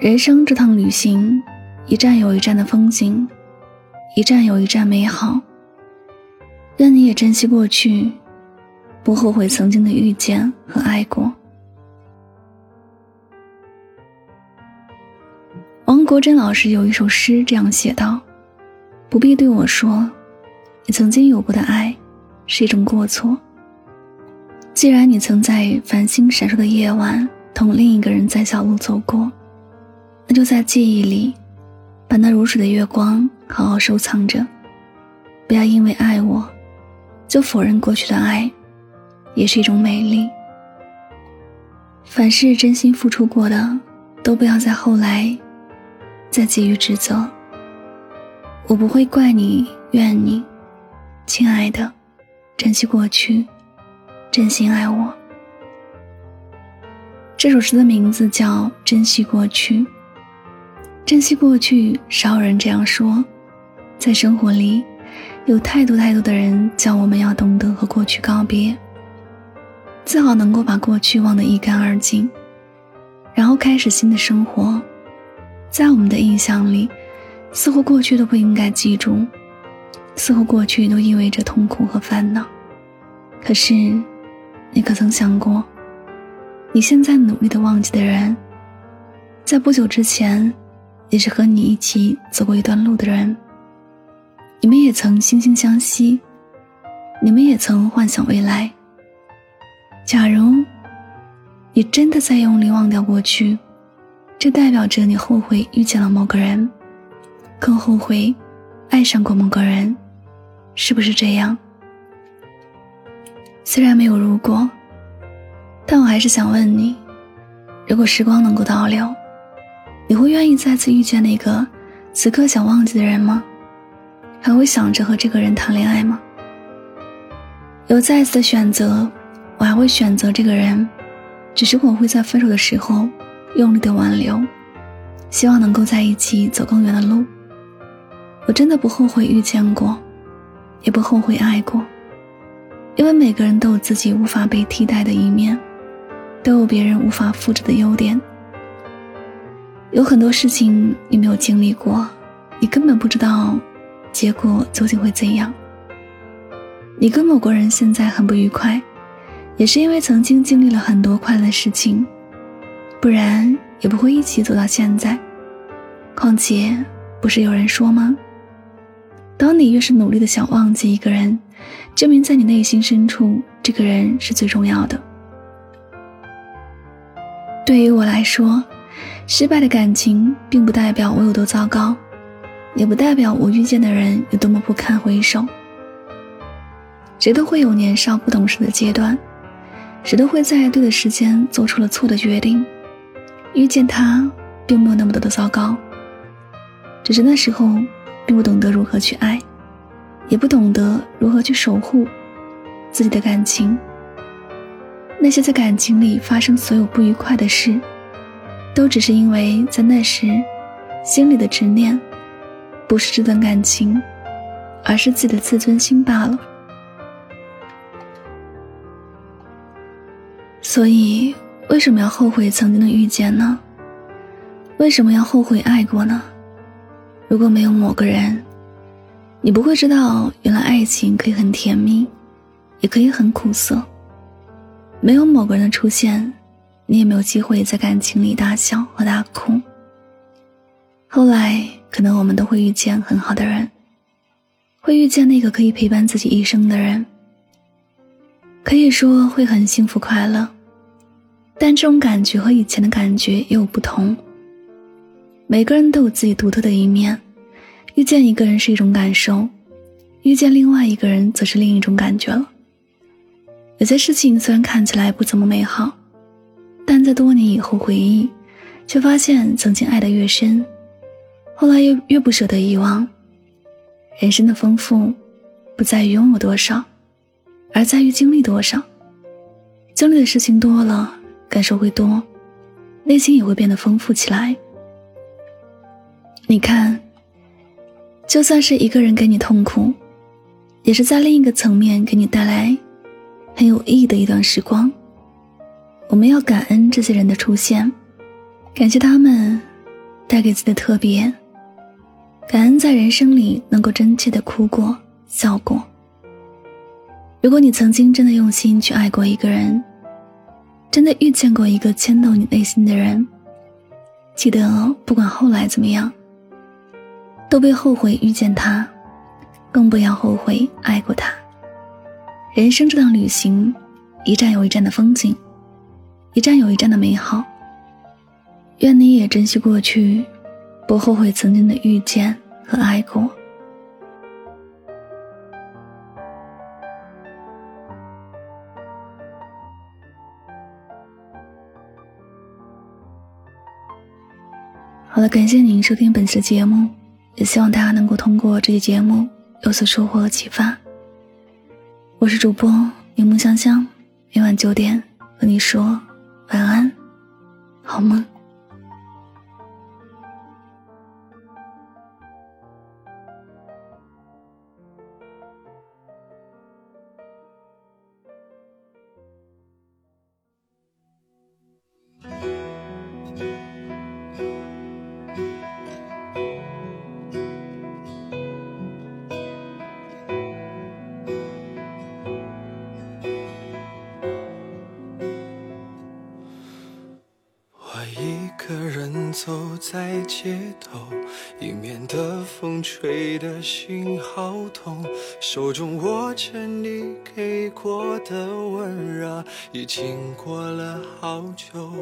人生这趟旅行，一站有一站的风景，一站有一站美好。愿你也珍惜过去，不后悔曾经的遇见和爱过。王国珍老师有一首诗这样写道：“不必对我说，你曾经有过的爱是一种过错。既然你曾在繁星闪烁的夜晚同另一个人在小路走过。”那就在记忆里，把那如水的月光好好收藏着。不要因为爱我，就否认过去的爱，也是一种美丽。凡是真心付出过的，都不要在后来再急于指责。我不会怪你、怨你，亲爱的，珍惜过去，真心爱我。这首诗的名字叫《珍惜过去》。珍惜过去，少有人这样说。在生活里，有太多太多的人教我们要懂得和过去告别，最好能够把过去忘得一干二净，然后开始新的生活。在我们的印象里，似乎过去都不应该记住，似乎过去都意味着痛苦和烦恼。可是，你可曾想过，你现在努力的忘记的人，在不久之前。也是和你一起走过一段路的人，你们也曾惺惺相惜，你们也曾幻想未来。假如你真的在用力忘掉过去，这代表着你后悔遇见了某个人，更后悔爱上过某个人，是不是这样？虽然没有如果，但我还是想问你：如果时光能够倒流？你会愿意再次遇见那个此刻想忘记的人吗？还会想着和这个人谈恋爱吗？有再次的选择，我还会选择这个人，只是我会在分手的时候用力的挽留，希望能够在一起走更远的路。我真的不后悔遇见过，也不后悔爱过，因为每个人都有自己无法被替代的一面，都有别人无法复制的优点。有很多事情你没有经历过，你根本不知道结果究竟会怎样。你跟某个人现在很不愉快，也是因为曾经经历了很多快乐的事情，不然也不会一起走到现在。况且，不是有人说吗？当你越是努力的想忘记一个人，证明在你内心深处，这个人是最重要的。对于我来说。失败的感情并不代表我有多糟糕，也不代表我遇见的人有多么不堪回首。谁都会有年少不懂事的阶段，谁都会在对的时间做出了错的决定。遇见他，并没有那么多的糟糕，只是那时候并不懂得如何去爱，也不懂得如何去守护自己的感情。那些在感情里发生所有不愉快的事。都只是因为在那时，心里的执念，不是这段感情，而是自己的自尊心罢了。所以，为什么要后悔曾经的遇见呢？为什么要后悔爱过呢？如果没有某个人，你不会知道原来爱情可以很甜蜜，也可以很苦涩。没有某个人的出现。你也没有机会在感情里大笑和大哭。后来，可能我们都会遇见很好的人，会遇见那个可以陪伴自己一生的人，可以说会很幸福快乐。但这种感觉和以前的感觉也有不同。每个人都有自己独特的一面，遇见一个人是一种感受，遇见另外一个人则是另一种感觉了。有些事情虽然看起来不怎么美好。但在多年以后回忆，却发现曾经爱得越深，后来又越不舍得遗忘。人生的丰富，不在于拥有多少，而在于经历多少。经历的事情多了，感受会多，内心也会变得丰富起来。你看，就算是一个人给你痛苦，也是在另一个层面给你带来很有意义的一段时光。我们要感恩这些人的出现，感谢他们带给自己的特别。感恩在人生里能够真切的哭过、笑过。如果你曾经真的用心去爱过一个人，真的遇见过一个牵动你内心的人，记得不管后来怎么样，都别后悔遇见他，更不要后悔爱过他。人生这趟旅行，一站有一站的风景，一站有一站的美好。愿你也珍惜过去。不后悔曾经的遇见和爱过。好了，感谢您收听本期的节目，也希望大家能够通过这期节目有所收获和启发。我是主播柠檬香香，每晚九点和你说晚安，好梦。在街头，迎面的风吹得心好痛，手中握着你给过的温热，已经过了好久。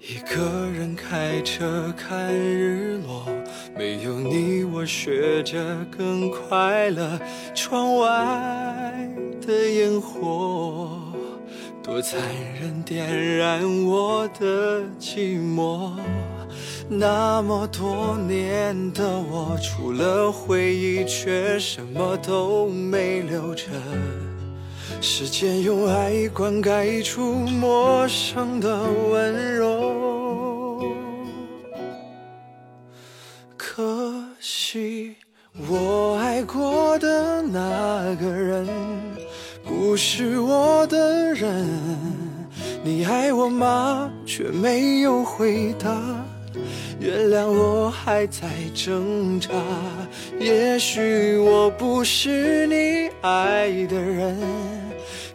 一个人开车看日落，没有你我学着更快乐。窗外的烟火。多残忍，点燃我的寂寞。那么多年的我，除了回忆，却什么都没留着。时间用爱灌溉出陌生的温柔。可惜，我爱过的那个人。不是我的人，你爱我吗？却没有回答。原谅我还在挣扎，也许我不是你爱的人，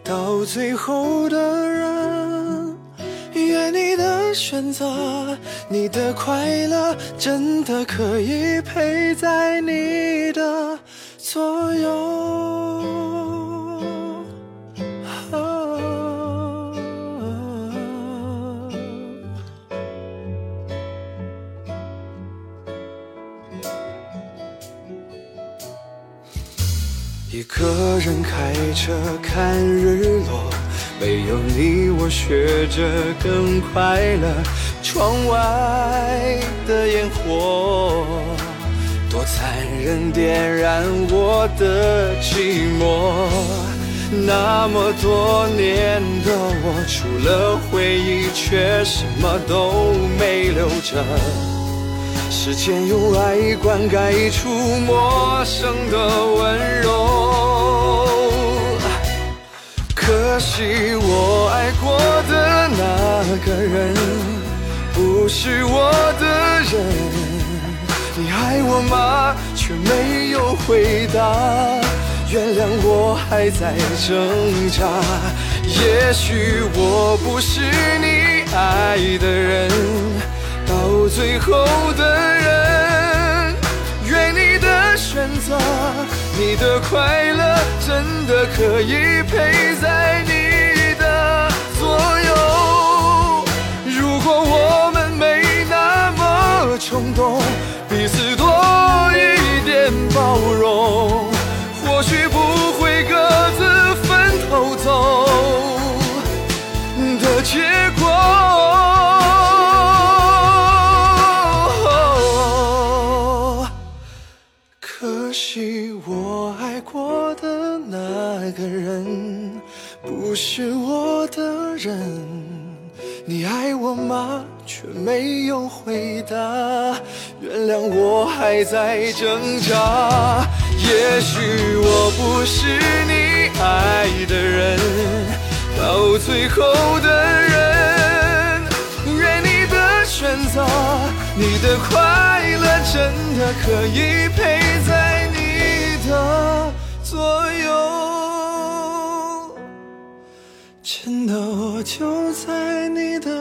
到最后的人。愿你的选择，你的快乐，真的可以陪在你的左右。一个人开车看日落，没有你我学着更快乐。窗外的烟火多残忍，点燃我的寂寞。那么多年的我，除了回忆，却什么都没留着。时间用爱灌溉出陌生的温柔，惜我爱过的那个人不是我的人。你爱我吗？却没有回答。原谅我还在挣扎。也许我不是你爱的人。到最后的你的快乐，真的可以陪在你的左右。如果我们没那么冲动，彼此多一点包容，的人，你爱我吗？却没有回答。原谅我还在挣扎。也许我不是你爱的人，到最后的人，愿你的选择。你的快乐真的可以陪在你的左右，真的我就在你的